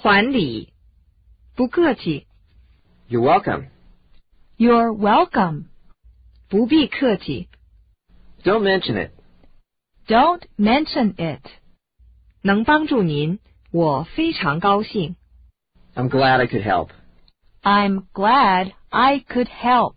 还礼，不客气，You're welcome. You're welcome. 不必客气，Don't mention it. Don't mention it. 能帮助您，我非常高兴。I'm glad I could help. I'm glad I could help.